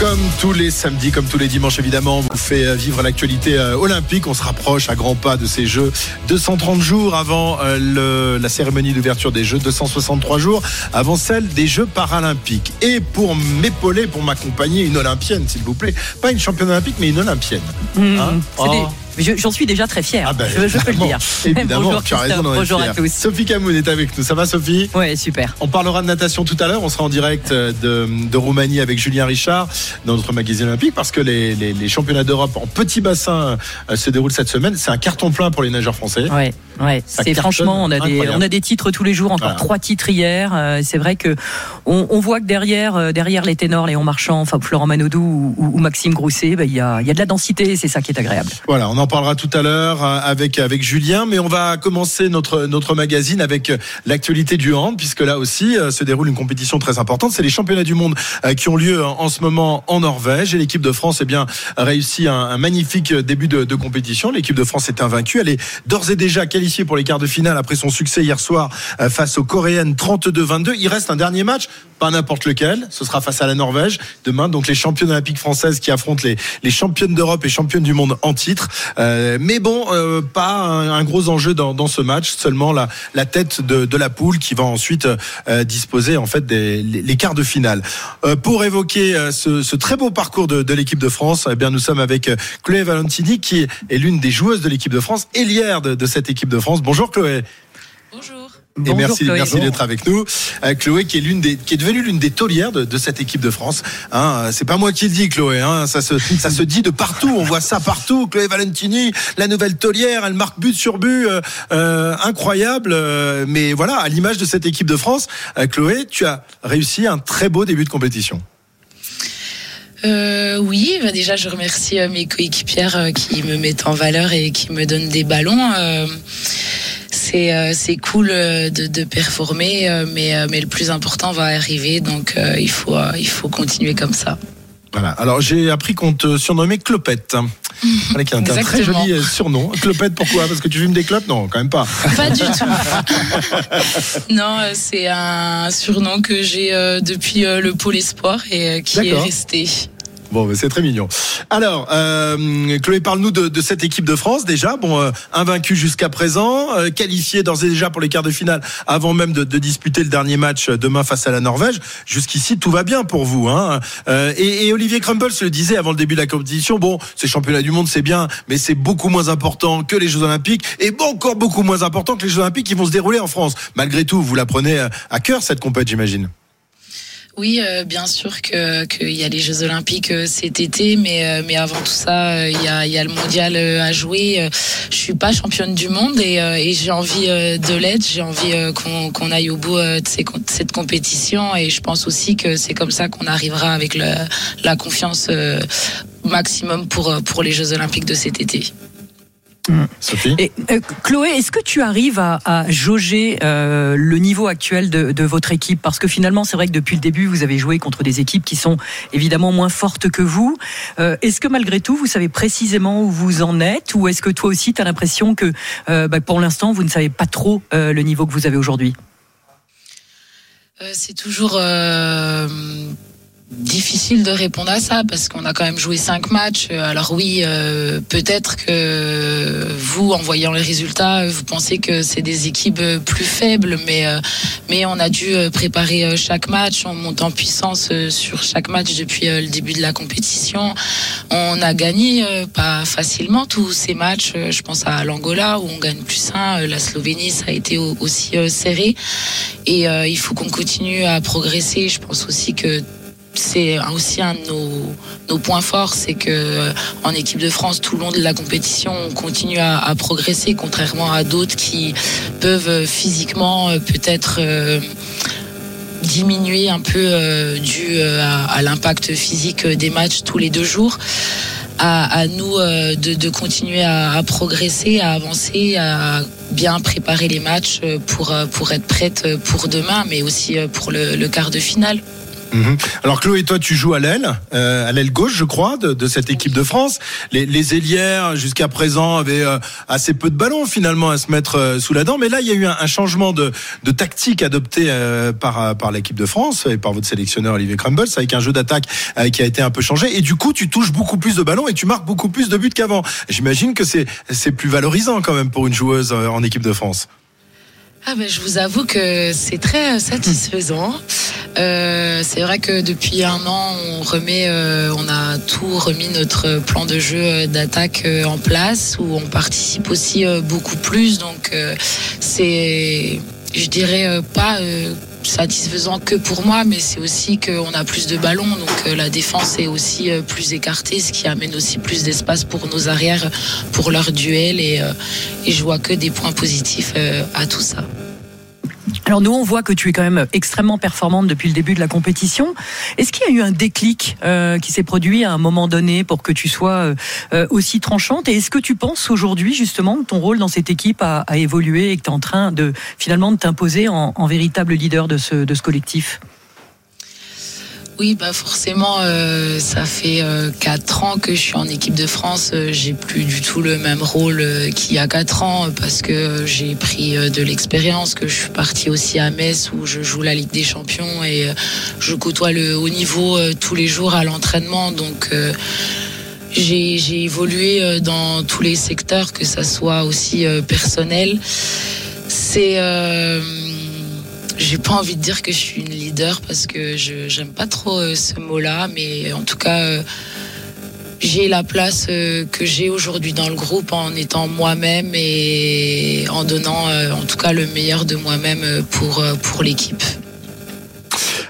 Comme tous les samedis, comme tous les dimanches, évidemment, on vous fait euh, vivre l'actualité euh, olympique. On se rapproche à grands pas de ces Jeux. 230 jours avant euh, le, la cérémonie d'ouverture des Jeux, 263 jours avant celle des Jeux paralympiques. Et pour m'épauler, pour m'accompagner, une olympienne, s'il vous plaît. Pas une championne olympique, mais une olympienne. Mmh, hein oh. J'en suis déjà très fier. Ah ben, je, peux le dire. Évidemment, bonjour, tu as raison Bonjour à tous. Sophie Camoun est avec nous. Ça va, Sophie? Oui, super. On parlera de natation tout à l'heure. On sera en direct de, de, Roumanie avec Julien Richard dans notre magazine olympique parce que les, les, les championnats d'Europe en petit bassin euh, se déroulent cette semaine. C'est un carton plein pour les nageurs français. Ouais. Ouais, c'est franchement, on a des, on a des titres tous les jours, encore trois titres hier. Euh, c'est vrai que on, on, voit que derrière, euh, derrière les ténors, Léon Marchand, enfin Florent Manodou ou, ou Maxime Grousset, bah, il y, a, y a de la densité, c'est ça qui est agréable. Voilà, on en parlera tout à l'heure euh, avec avec Julien, mais on va commencer notre notre magazine avec l'actualité du hand, puisque là aussi se déroule une compétition très importante. C'est les championnats du monde qui ont lieu en ce moment en Norvège et l'équipe de France, eh bien, réussi un, un magnifique début de, de compétition. L'équipe de France est invaincue, elle est d'ores et déjà qualifiée pour les quarts de finale après son succès hier soir euh, face aux Coréennes 32-22. Il reste un dernier match, pas n'importe lequel. Ce sera face à la Norvège demain. Donc les championnes olympiques françaises qui affrontent les, les championnes d'Europe et championnes du monde en titre. Euh, mais bon, euh, pas un, gros enjeu dans, ce match. Seulement la, la tête de, la poule qui va ensuite disposer en fait des les, quarts de finale. pour évoquer ce, très beau parcours de, de l'équipe de France, eh bien nous sommes avec Chloé Valentini qui est l'une des joueuses de l'équipe de France, hélière de, de cette équipe de France. Bonjour Chloé. Bonjour. Et merci, merci d'être avec nous. Euh, Chloé, qui est l'une des, qui est devenue l'une des taulières de, de, cette équipe de France. Hein, c'est pas moi qui le dis, Chloé. Hein, ça se, ça se dit de partout. On voit ça partout. Chloé Valentini, la nouvelle taulière, elle marque but sur but, euh, euh incroyable. Euh, mais voilà, à l'image de cette équipe de France, Chloé, tu as réussi un très beau début de compétition. Euh, oui, bah déjà je remercie mes coéquipières qui me mettent en valeur et qui me donnent des ballons. Euh, c'est euh, cool euh, de, de performer, euh, mais mais le plus important va arriver, donc il faut il faut continuer comme ça. Voilà. Alors j'ai appris qu'on te surnommait Clopette. Voilà, qui est un très joli surnom. Clopette, pourquoi? Parce que tu fumes des clopes? Non, quand même pas. Pas du tout. non, c'est un surnom que j'ai depuis le pôle espoir et qui est resté. Bon, c'est très mignon. Alors, euh, Chloé, parle-nous de, de, cette équipe de France déjà. Bon, euh, invaincu jusqu'à présent, euh, qualifié d'ores et déjà pour les quarts de finale avant même de, de, disputer le dernier match euh, demain face à la Norvège. Jusqu'ici, tout va bien pour vous. Hein euh, et, et, Olivier Crumbles le disait avant le début de la compétition. Bon, ces championnats du monde, c'est bien, mais c'est beaucoup moins important que les Jeux Olympiques et encore beaucoup moins important que les Jeux Olympiques qui vont se dérouler en France. Malgré tout, vous la prenez à cœur cette compétition, j'imagine. Oui, euh, bien sûr que qu'il y a les Jeux Olympiques euh, cet été, mais euh, mais avant tout ça, il y a y a le mondial à jouer. je suis pas championne du monde et, et j'ai envie de l'être. J'ai envie qu'on qu'on aille au bout de, ces, cette compétition et je pense aussi que c'est comme ça qu'on arrivera avec le, la confiance maximum pour pour les Jeux Olympiques de cet été. Sophie Et, euh, Chloé, est-ce que tu arrives à, à jauger euh, le niveau actuel de, de, votre équipe? Parce que finalement, c'est vrai que depuis le début, vous avez joué contre des équipes qui sont évidemment moins fortes que vous. Euh, est-ce que malgré tout, vous savez précisément où vous en êtes? Ou est-ce que toi aussi, tu as l'impression que euh, bah, pour l'instant, vous ne savez pas trop euh, le niveau que vous avez aujourd'hui? C'est toujours difficile de répondre à ça parce qu'on a quand même joué cinq matchs. Alors oui, euh, peut-être que vous, en voyant les résultats, vous pensez que c'est des équipes plus faibles, mais euh, mais on a dû préparer chaque match, on monte en puissance sur chaque match depuis le début de la compétition. On a gagné pas facilement tous ces matchs. Je pense à l'Angola où on gagne plus un, la Slovénie ça a été aussi serré et il faut qu'on continue à progresser. Je pense aussi que c'est aussi un de nos, points forts, c'est que euh, en équipe de France, tout le long de la compétition, on continue à, progresser, contrairement à d'autres qui peuvent euh, physiquement euh, peut-être diminuer un peu dû à, l'impact physique des matchs tous les deux jours. À, nous de, continuer à, progresser, à avancer, à bien préparer les matchs pour, être prête pour demain, mais aussi pour le quart de finale. Mhm. Alors Chloé, toi tu joues à l'aile, euh, à l'aile gauche je crois, de, de cette équipe de France. Les, les ailières jusqu'à présent avaient euh, assez peu de ballons finalement à se mettre euh, sous la dent, mais là il y a eu un, un changement de, de tactique adopté euh, par, par l'équipe de France et par votre sélectionneur Olivier Crumbles avec un jeu d'attaque euh, qui a été un peu changé et du coup tu touches beaucoup plus de ballons et tu marques beaucoup plus de buts qu'avant. J'imagine que c'est plus valorisant quand même pour une joueuse euh, en équipe de France. Ah ben, je vous avoue que c'est très euh, satisfaisant. Euh, c'est vrai que depuis un an, on remet, euh, on a tout remis notre plan de jeu euh, d'attaque euh, en place, où on participe aussi beaucoup plus. Donc euh, c'est, je dirais pas satisfaisant que pour moi, mais c'est aussi qu'on a plus de ballons, donc euh, la défense est aussi euh, plus écartée, ce qui amène aussi plus d'espace pour nos arrières, pour leur duel, et, euh, et je vois que des points positifs à tout ça. Alors nous, on voit que tu es quand même extrêmement performante depuis le début de la compétition. Est-ce qu'il y a eu un déclic euh, qui s'est produit à un moment donné pour que tu sois euh, euh, aussi tranchante? Et est-ce que tu penses aujourd'hui justement que ton rôle dans cette équipe a, a évolué et que tu es en train de finalement de t'imposer en, en véritable leader de ce, de ce collectif? Oui, bah forcément, euh, ça fait euh, quatre ans que je suis en équipe de France. Euh, j'ai plus du tout le même rôle euh, qu'il y a quatre ans parce que j'ai pris de l'expérience, que je suis partie aussi à Metz où je joue la Ligue des Champions et je côtoie le haut niveau tous les jours à l'entraînement. Donc j'ai évolué dans tous les secteurs, que ça soit aussi personnel. C'est j'ai pas envie de dire que je suis une leader parce que je j'aime pas trop euh, ce mot-là, mais en tout cas, euh, j'ai la place euh, que j'ai aujourd'hui dans le groupe en étant moi-même et en donnant en tout cas le meilleur de moi-même pour pour l'équipe.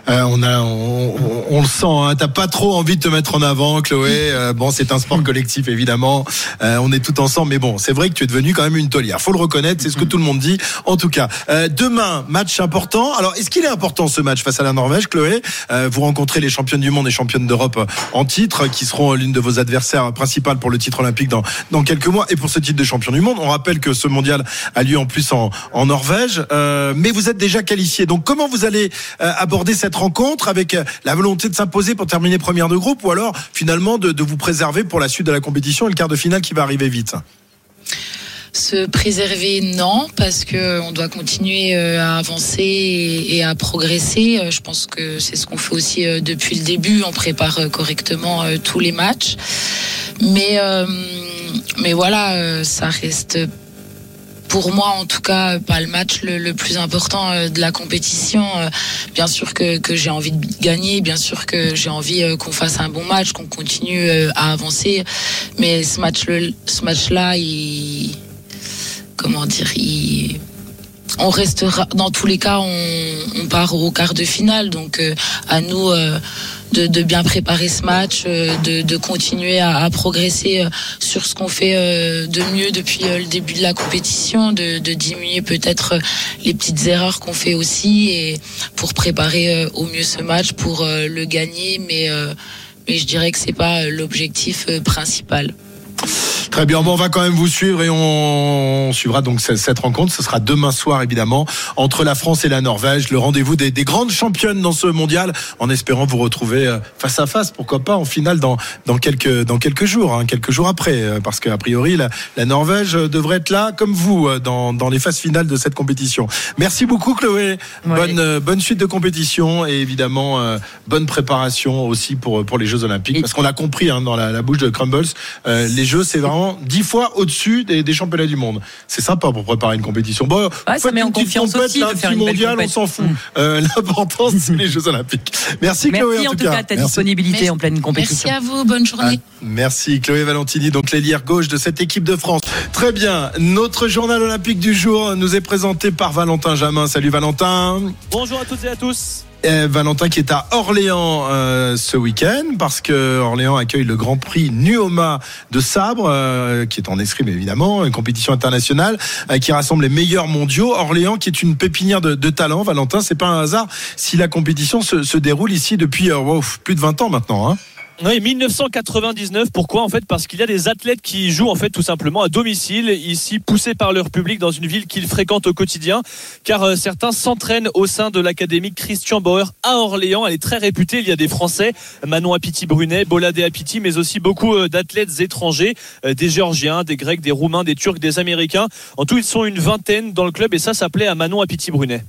On a, on, on- le sent. Hein. T'as pas trop envie de te mettre en avant, Chloé. Euh, bon, c'est un sport collectif évidemment. Euh, on est tout ensemble, mais bon, c'est vrai que tu es devenu quand même une taulière. Faut le reconnaître, c'est ce que tout le monde dit. En tout cas, euh, demain, match important. Alors, est-ce qu'il est important ce match face à la Norvège, Chloé? Euh, Vous rencontrez les championnes du monde et championnes d'Europe en titre, qui seront l'une de vos adversaires principales pour le titre olympique dans dans quelques mois et pour ce titre de champion du monde. On rappelle que ce mondial a lieu en plus en, en Norvège, Euh, mais vous êtes déjà qualifié. Donc, comment vous allez euh, aborder cette rencontre avec la volonté de s'imposer pour terminer première de groupe ou alors finalement de, vous préserver pour la suite de la compétition et le quart de finale qui va arriver vite? Se préserver, non, parce que on doit continuer euh, à avancer et, à progresser. Euh, Je pense que c'est ce qu'on fait aussi euh, depuis le début. On prépare correctement tous les matchs, mais mais voilà, ça reste pour moi en tout cas pas le match le, plus important euh, de la compétition. Euh, Bien sûr que, que j'ai envie de gagner, bien sûr que j'ai envie euh, qu'on fasse un bon match, qu'on continue à avancer, mais ce match ce match là il comment dire, il- on restera, dans tous les cas, on, on part au quart de finale. Donc, euh, à nous euh, de, de bien préparer ce match, euh, de, de continuer à, à progresser euh, sur ce qu'on fait euh, de mieux depuis le début de la compétition, de, de diminuer peut-être les petites erreurs qu'on fait aussi, et pour préparer au mieux ce match, pour le gagner. Mais, mais je dirais que c'est pas l'objectif principal. Très bien, bon, on va quand même vous suivre et on suivra donc cette, cette rencontre. Ce sera demain soir évidemment entre la France et la Norvège, le rendez-vous des, des grandes championnes dans ce mondial, en espérant vous retrouver euh, face à face, pourquoi pas en finale dans dans quelques dans quelques jours, hein, quelques jours après, euh, parce qu'a priori la, la Norvège euh, devrait être là comme vous dans dans les phases finales de cette compétition. Merci beaucoup Chloé, bonne bonne suite de compétition et évidemment euh, bonne préparation aussi pour pour les Jeux Olympiques, Et- parce qu'on a compris hein, dans la, la bouche de Crumbles, euh, les Jeux c'est vraiment dix fois au-dessus des, des championnats du monde. C'est sympa pour préparer une compétition. Bon, ça faites met une en confiance compète, aussi là, de faire une mondial, on s'en fout. Mm. Euh, L'important c'est les Jeux Olympiques. Merci Chloé Merci en en tout tout cas. cas de ta Merci. disponibilité Merci. en pleine Merci compétition. à vous, bonne journée. Ah, merci Chloé Valentini, donc l'ailière gauche de cette équipe de France. Très bien, notre journal olympique du jour nous est présenté par Valentin Jamin. Salut Valentin. Bonjour à toutes et à tous. Et Valentin qui est à Orléans euh, ce week-end parce que Orléans accueille le Grand Prix Nuoma de sabre euh, qui est en escrime évidemment, une compétition internationale euh, qui rassemble les meilleurs mondiaux. Orléans qui est une pépinière de, de talent. Valentin, c'est pas un hasard si la compétition se, se déroule ici depuis euh, wow, plus de 20 ans maintenant. Hein. Oui, 1999. Pourquoi En fait, parce qu'il y a des athlètes qui jouent en fait tout simplement à domicile, ici poussés par leur public dans une ville qu'ils fréquentent au quotidien, car euh, certains s'entraînent au sein de l'académie Christian Bauer à Orléans. Elle est très réputée. Il y a des Français, Manon Apiti Brunet, Boladé Apiti, mais aussi beaucoup euh, d'athlètes étrangers, euh, des Géorgiens, des Grecs, des Roumains, des Turcs, des Américains. En tout, ils sont une vingtaine dans le club, et ça s'appelait à Manon Apiti Brunet.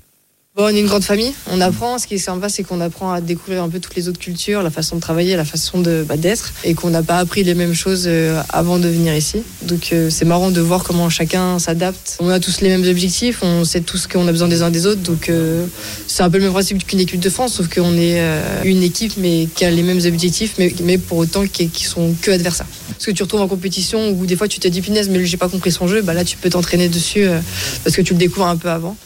Bon, on est une grande famille, on apprend. Ce qui est sympa, c'est qu'on apprend à découvrir un peu toutes les autres cultures, la façon de travailler, la façon de bah, d'être, et qu'on n'a pas appris les mêmes choses euh, avant de venir ici. Donc euh, c'est marrant de voir comment chacun s'adapte. On a tous les mêmes objectifs, on sait tous qu'on a besoin des uns des autres, donc euh, c'est un peu le même principe qu'une équipe de France, sauf qu'on est euh, une équipe mais qui a les mêmes objectifs, mais, mais pour autant qui, qui sont que adversaires. Parce que tu retrouves en compétition où des fois tu te dis punaise, mais j'ai pas compris son jeu, bah là tu peux t'entraîner dessus euh, parce que tu le découvres un peu avant.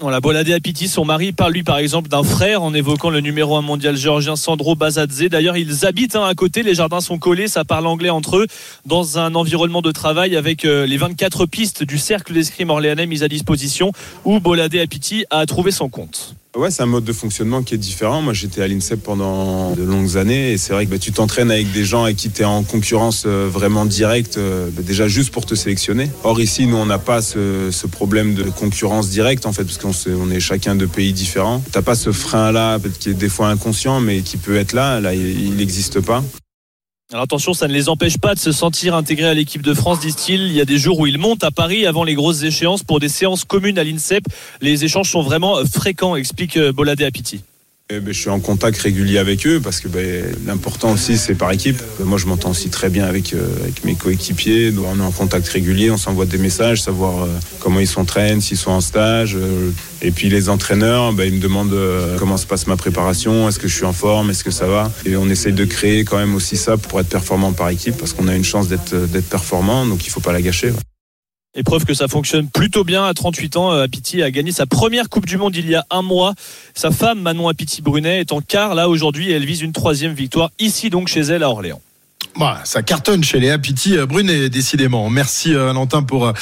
Voilà, Boladé Apiti, son mari, parle lui par exemple d'un frère en évoquant le numéro 1 mondial géorgien Sandro Bazadze. D'ailleurs, ils habitent hein, à côté, les jardins sont collés, ça parle anglais entre eux, dans un environnement de travail avec euh, les 24 pistes du cercle d'escrime orléanais mises à disposition, où Boladé Apiti a trouvé son compte. Ouais, c'est un mode de fonctionnement qui est différent. Moi, j'étais à l'INSEP pendant de longues années et c'est vrai que bah, tu t'entraînes avec des gens avec qui tu es en concurrence euh, vraiment directe, euh, bah, déjà juste pour te sélectionner. Or, ici, nous, on n'a pas ce, ce problème de concurrence directe, en fait, parce qu'on on est chacun de pays différents. T'as pas ce frein-là, qui est des fois inconscient, mais qui peut être là. Là, il n'existe pas. Alors attention, ça ne les empêche pas de se sentir intégrés à l'équipe de France, disent-ils. Il y a des jours où ils montent à Paris avant les grosses échéances pour des séances communes à l'INSEP. Les échanges sont vraiment fréquents, explique euh, Boladé Apiti. Eh ben, je suis en contact régulier avec eux parce que ben, l'important aussi c'est par équipe. Ben, moi je m'entends aussi très bien avec, euh, avec mes coéquipiers. Donc, on est en contact régulier, on s'envoie des messages, savoir euh, comment ils s'entraînent, s'ils sont en stage. euh, et puis les entraîneurs, ben, ils me demandent euh, comment se passe ma préparation, est-ce que je suis en forme, est-ce que ça va? Et on essaye de créer quand même aussi ça pour être performant par équipe parce qu'on a une chance d'être euh, performant, donc il faut pas la gâcher. Et preuve que ça fonctionne plutôt bien à 38 ans. euh, Apiti a gagné sa première Coupe du Monde il y a un mois. Sa femme, Manon Apiti Brunet, est en quart là aujourd'hui et elle vise une troisième victoire ici donc chez elle à Orléans. Voilà, ça cartonne chez Léa Piti euh, Brunet, décidément. Merci euh, Valentin pour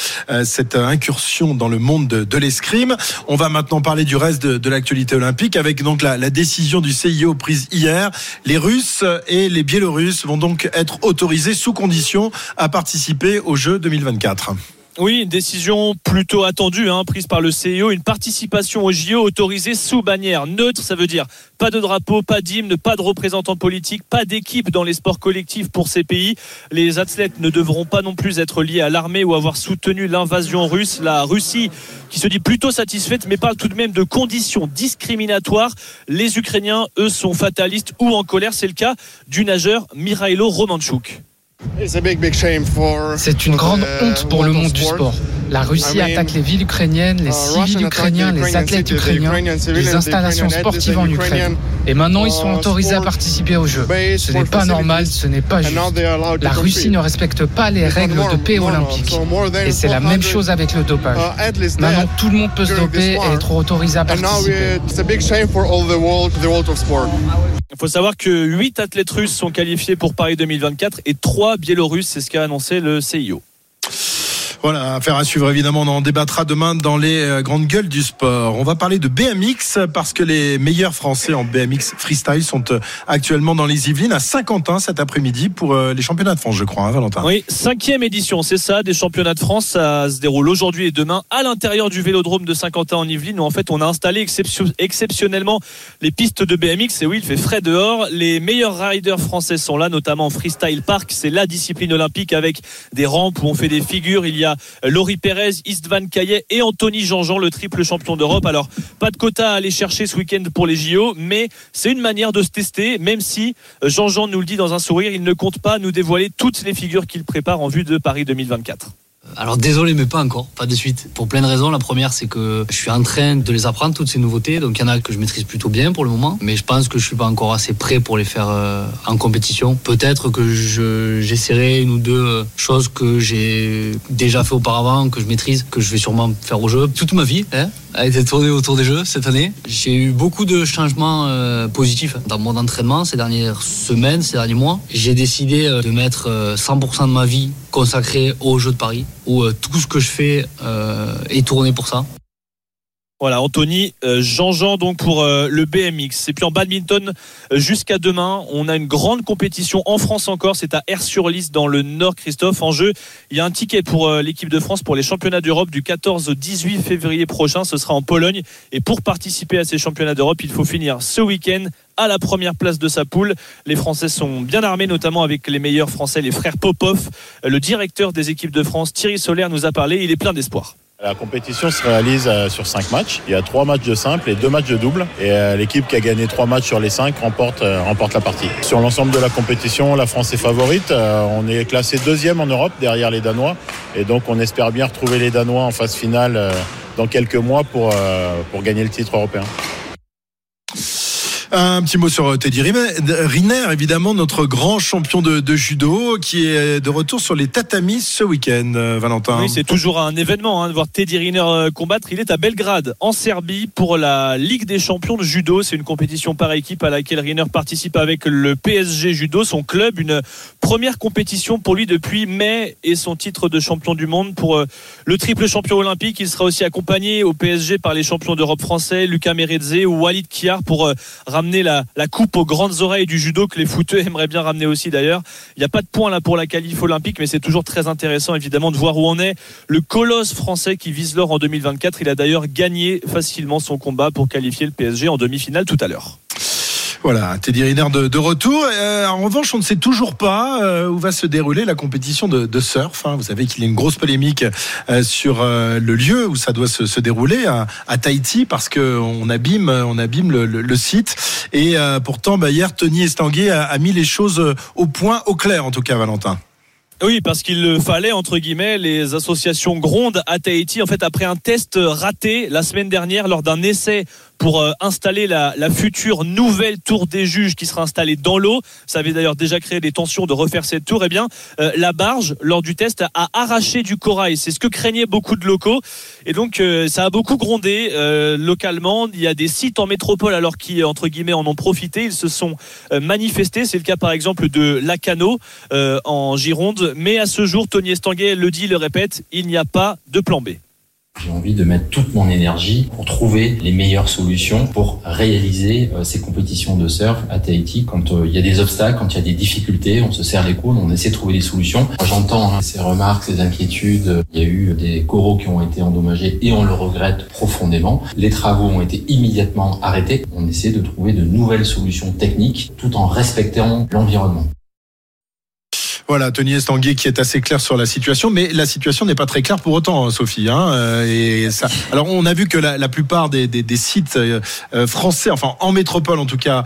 cette incursion dans le monde de, l'escrime. On va maintenant parler du reste de, de l'actualité olympique avec donc la, la décision du CIO prise hier. Les Russes et les Biélorusses vont donc être autorisés sous condition à participer aux Jeux 2024. Oui, une décision plutôt attendue, hein, prise par le CIO, une participation au JO autorisée sous bannière neutre, ça veut dire pas de drapeau, pas d'hymne, pas de représentants politiques, pas d'équipe dans les sports collectifs pour ces pays. Les athlètes ne devront pas non plus être liés à l'armée ou avoir soutenu l'invasion russe. La Russie, qui se dit plutôt satisfaite, mais parle tout de même de conditions discriminatoires. Les Ukrainiens, eux, sont fatalistes ou en colère. C'est le cas du nageur Mirailo Romanchuk. C'est une grande honte pour le monde du sport. La Russie attaque les villes ukrainiennes, les civils ukrainiens, les athlètes ukrainiens, les installations sportives en Ukraine. Et maintenant, ils sont autorisés à participer aux Jeux. Ce n'est pas normal, ce n'est pas juste. La Russie ne respecte pas les règles de paix olympique. Et c'est la même chose avec le dopage. Maintenant, tout le monde peut se doper et être autorisé à participer. Il faut savoir que 8 athlètes russes sont qualifiés pour Paris 2024 et 3 biélorusses, c'est ce qu'a annoncé le CIO. Voilà, affaire à suivre évidemment. On en débattra demain dans les euh, grandes gueules du sport. On va parler de BMX parce que les meilleurs Français en BMX freestyle sont euh, actuellement dans les Yvelines à Saint-Quentin cet après-midi pour euh, les championnats de France, je crois, hein, Valentin. Oui, cinquième édition, c'est ça, des championnats de France. Ça se déroule aujourd'hui et demain à l'intérieur du vélodrome de Saint-Quentin en Yvelines où en fait on a installé exception- exceptionnellement les pistes de BMX. Et oui, il fait frais dehors. Les meilleurs riders français sont là, notamment en Freestyle Park. C'est la discipline olympique avec des rampes où on fait des figures. Il y a Laurie Pérez, Istvan Caillet et Anthony Jean-Jean, le triple champion d'Europe. Alors, pas de quota à aller chercher ce week-end pour les JO, mais c'est une manière de se tester, même si euh, Jean-Jean nous le dit dans un sourire, il ne compte pas nous dévoiler toutes les figures qu'il prépare en vue de Paris 2024. Euh, alors désolé, mais pas encore, pas de suite. Pour plein de raisons. La première, c'est que je suis en train de les apprendre, toutes ces nouveautés. Donc il y en a que je maîtrise plutôt bien pour le moment, mais je pense que je suis pas encore assez prêt pour les faire euh, en compétition. Peut-être que j'essaierai une ou deux choses que j'ai déjà fait auparavant, que je maîtrise, que je vais sûrement faire au jeu toute ma vie. Hein a été tourné autour des jeux cette année. J'ai eu beaucoup de changements euh, positifs dans mon entraînement ces dernières semaines, ces derniers mois. J'ai décidé euh, de mettre 100% de ma vie consacrée aux Jeux de Paris, où tout ce que je fais est tourné pour ça. Voilà, Anthony euh, Jean-Jean donc pour euh, le BMX. Et puis en badminton, euh, jusqu'à demain, on a une grande compétition en France encore. C'est à Air-sur-Lys dans le Nord, Christophe. En jeu, il y a un ticket pour l'équipe de France pour les championnats d'Europe du 14 au 18 février prochain. Ce sera en Pologne. Et pour participer à ces championnats d'Europe, il faut finir ce week-end à la première place de sa poule. Les Français sont bien armés, notamment avec les meilleurs Français, les frères Popov. Le directeur des équipes de France, Thierry Solaire, nous a parlé. Il est plein d'espoir. La compétition se réalise euh, sur cinq matchs. Il y a trois matchs de simple et deux matchs de double. Et euh, l'équipe qui a gagné trois matchs sur les cinq remporte, euh, remporte la partie. Sur l'ensemble de la compétition, la France est favorite. On est classé deuxième en Europe derrière les Danois. Et donc on espère bien retrouver les Danois en phase finale dans quelques mois pour, pour gagner le titre européen. Un petit mot sur euh, Teddy Riner, évidemment, notre grand champion de, judo, qui est de retour sur les tatamis ce week-end, euh, Valentin. Oui, c'est toujours un événement hein, de voir Teddy Riner euh, combattre. Il est à Belgrade, en Serbie, pour la Ligue des champions de judo. C'est une compétition par équipe à laquelle Riner participe avec le PSG Judo, son club. Une première compétition pour lui depuis mai et son titre de champion du monde pour le triple champion olympique. Il sera aussi accompagné au PSG par les champions d'Europe français, Lucas Meredze ou Walid Kiar pour ramener ramener la, coupe aux grandes oreilles du judo que les footeux aimeraient bien ramener aussi d'ailleurs. Il n'y a pas de point là pour la qualif olympique, mais c'est toujours très intéressant évidemment de voir où on est. Le colosse français qui vise l'or en 2024, il a d'ailleurs gagné facilement son combat pour qualifier le PSG en demi-finale tout à l'heure. Voilà, Teddy Riner de, retour. Euh, en revanche, on ne sait toujours pas euh, où va se dérouler la compétition de, surf. Hein. Vous savez qu'il y a une grosse polémique euh, sur le lieu où ça doit se, dérouler à, Tahiti parce que on abîme, on abîme le, site. Et pourtant, bah, hier, Tony Estanguet a, a mis les choses au point, au clair en tout cas, Valentin. Oui, parce qu'il fallait, entre guillemets, les associations grondent à Tahiti. En fait, après un test raté la semaine dernière lors d'un essai pour euh, installer la, future nouvelle tour des juges qui sera installée dans l'eau. Ça avait d'ailleurs déjà créé des tensions de refaire cette tour. Eh bien, euh, la barge, lors du test, a arraché du corail. C'est ce que craignaient beaucoup de locaux. Et donc, euh, ça a beaucoup grondé localement. Il y a des sites en métropole, alors qui, entre guillemets, en ont profité. Ils se sont manifestés. C'est le cas, par exemple, de Lacano en Gironde. Mais à ce jour, Tony Estanguet le dit, le répète, il n'y a pas de plan B. J'ai envie de mettre toute mon énergie pour trouver les meilleures solutions pour réaliser euh, ces compétitions de surf à Tahiti. Quand euh, il y a des obstacles, quand il y a des difficultés, on se serre les coudes, on essaie de trouver des solutions. J'entends hein, ces remarques, ces inquiétudes. Il y a eu des coraux qui ont été endommagés et on le regrette profondément. Les travaux ont été immédiatement arrêtés. On essaie de trouver de nouvelles solutions techniques tout en respectant l'environnement. Voilà, Tony Estanguet qui est assez clair sur la situation, mais la situation n'est pas très claire pour autant, hein, Sophie. Hein, euh, et ça. Alors, on a vu que la, plupart des, sites euh, euh, français, enfin en métropole en tout cas,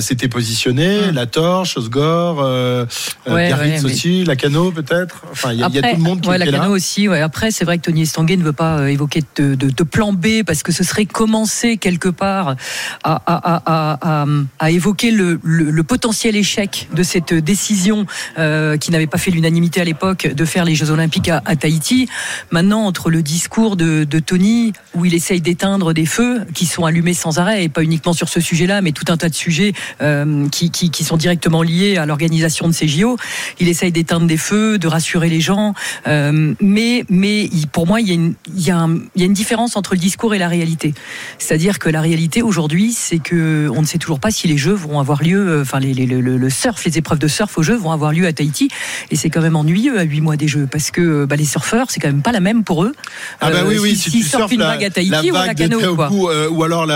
s'étaient positionnés. Hum. La Torche, Osgore, euh, Biarritz aussi, la Cano peut-être. Enfin, il y, a tout le monde qui ouais, est la Cano aussi. Ouais. Après, c'est vrai que Tony Estanguet ne veut pas évoquer de, de, plan B parce que ce serait commencer quelque part à, à, à, à évoquer le, le, potentiel échec de cette décision. Euh, qui n'avait pas fait l'unanimité à l'époque de faire les Jeux Olympiques à, Tahiti. Maintenant, entre le discours de, Tony, où il essaye d'éteindre des feux qui sont allumés sans arrêt, et pas uniquement sur ce sujet-là, mais tout un tas de sujets euh, qui, sont directement liés à l'organisation de ces JO, il essaye d'éteindre des feux, de rassurer les gens. Euh, mais, mais pour moi, il y, a une, différence entre le discours et la réalité. C'est-à-dire que la réalité aujourd'hui, c'est que on ne sait toujours pas si les Jeux vont avoir lieu, euh, enfin le surf, les épreuves de surf aux Jeux vont avoir lieu à Tahiti. Et c'est quand même ennuyeux à 8 mois des Jeux parce que bah, les surfeurs, c'est quand même pas la même pour eux. Ah bah oui, euh, oui, si, tu surfes une vague à Tahiti ou à la cano. Euh, ou alors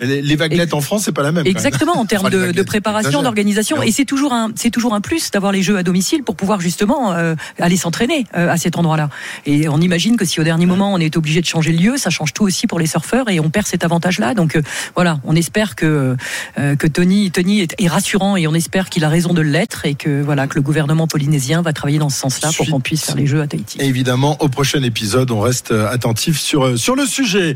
les vaguelettes en France, c'est pas la même. Exactement, en termes de, préparation, d'organisation. Et c'est toujours un, c'est toujours un plus d'avoir les Jeux à domicile pour pouvoir justement euh, aller s'entraîner à cet endroit-là. Et on imagine que si au dernier moment on est obligé de changer le lieu, ça change tout aussi pour les surfeurs et on perd cet avantage-là. Donc voilà, on espère que que Tony Tony est, est rassurant et on espère qu'il a raison de l'être et que voilà que le gouvernement polynésien va travailler dans ce sens-là pour qu'on puisse faire les Jeux à Tahiti. Évidemment, au prochain épisode, on reste attentif sur, sur le sujet.